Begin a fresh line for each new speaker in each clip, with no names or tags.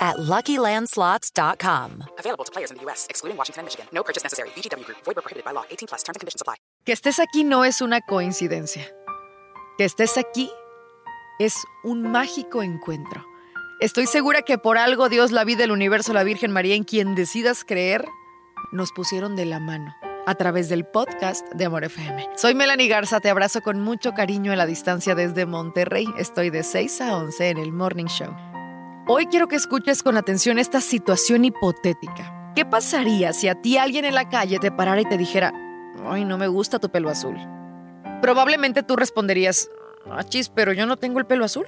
at LuckyLandSlots.com.
Available to players in the U.S., excluding Washington and Michigan. No purchase necessary. VGW Group. Void prohibited by law. 18 plus. Terms and conditions apply.
Que estés aquí no es una coincidencia. Que estés aquí es un mágico encuentro. Estoy segura que por algo Dios, la vida, el universo, la Virgen María, en quien decidas creer, nos pusieron de la mano a través del podcast de Amor FM. Soy Melanie Garza, te abrazo con mucho cariño a la distancia desde Monterrey. Estoy de 6 a 11 en el Morning Show. Hoy quiero que escuches con atención esta situación hipotética. ¿Qué pasaría si a ti alguien en la calle te parara y te dijera, ay, no me gusta tu pelo azul? Probablemente tú responderías, achis, pero yo no tengo el pelo azul.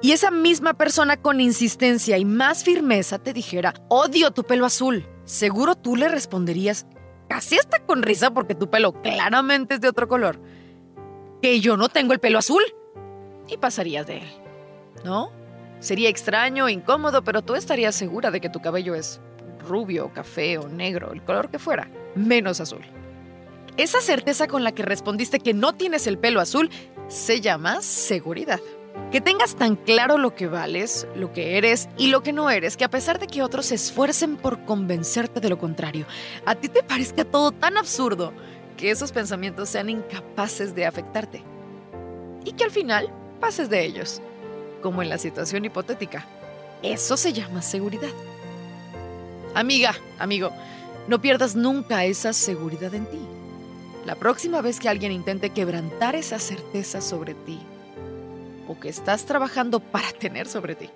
Y esa misma persona con insistencia y más firmeza te dijera, odio tu pelo azul. Seguro tú le responderías, casi hasta con risa porque tu pelo claramente es de otro color, que yo no tengo el pelo azul. Y pasarías de él, ¿no? Sería extraño, incómodo, pero tú estarías segura de que tu cabello es rubio, café o negro, el color que fuera, menos azul. Esa certeza con la que respondiste que no tienes el pelo azul se llama seguridad. Que tengas tan claro lo que vales, lo que eres y lo que no eres, que a pesar de que otros se esfuercen por convencerte de lo contrario, a ti te parezca todo tan absurdo que esos pensamientos sean incapaces de afectarte. Y que al final pases de ellos, como en la situación hipotética. Eso se llama seguridad. Amiga, amigo, no pierdas nunca esa seguridad en ti. La próxima vez que alguien intente quebrantar esa certeza sobre ti, o que estás trabajando para tener sobre ti.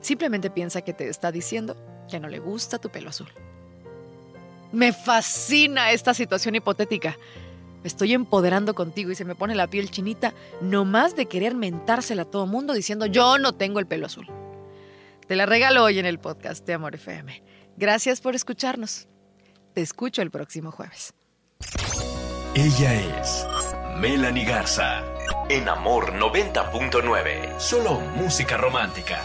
Simplemente piensa que te está diciendo que no le gusta tu pelo azul. Me fascina esta situación hipotética. Me estoy empoderando contigo y se me pone la piel chinita nomás de querer mentársela a todo mundo diciendo yo no tengo el pelo azul. Te la regalo hoy en el podcast de Amor FM. Gracias por escucharnos. Te escucho el próximo jueves.
Ella es Melanie Garza. En Amor 90.9. Solo música romántica.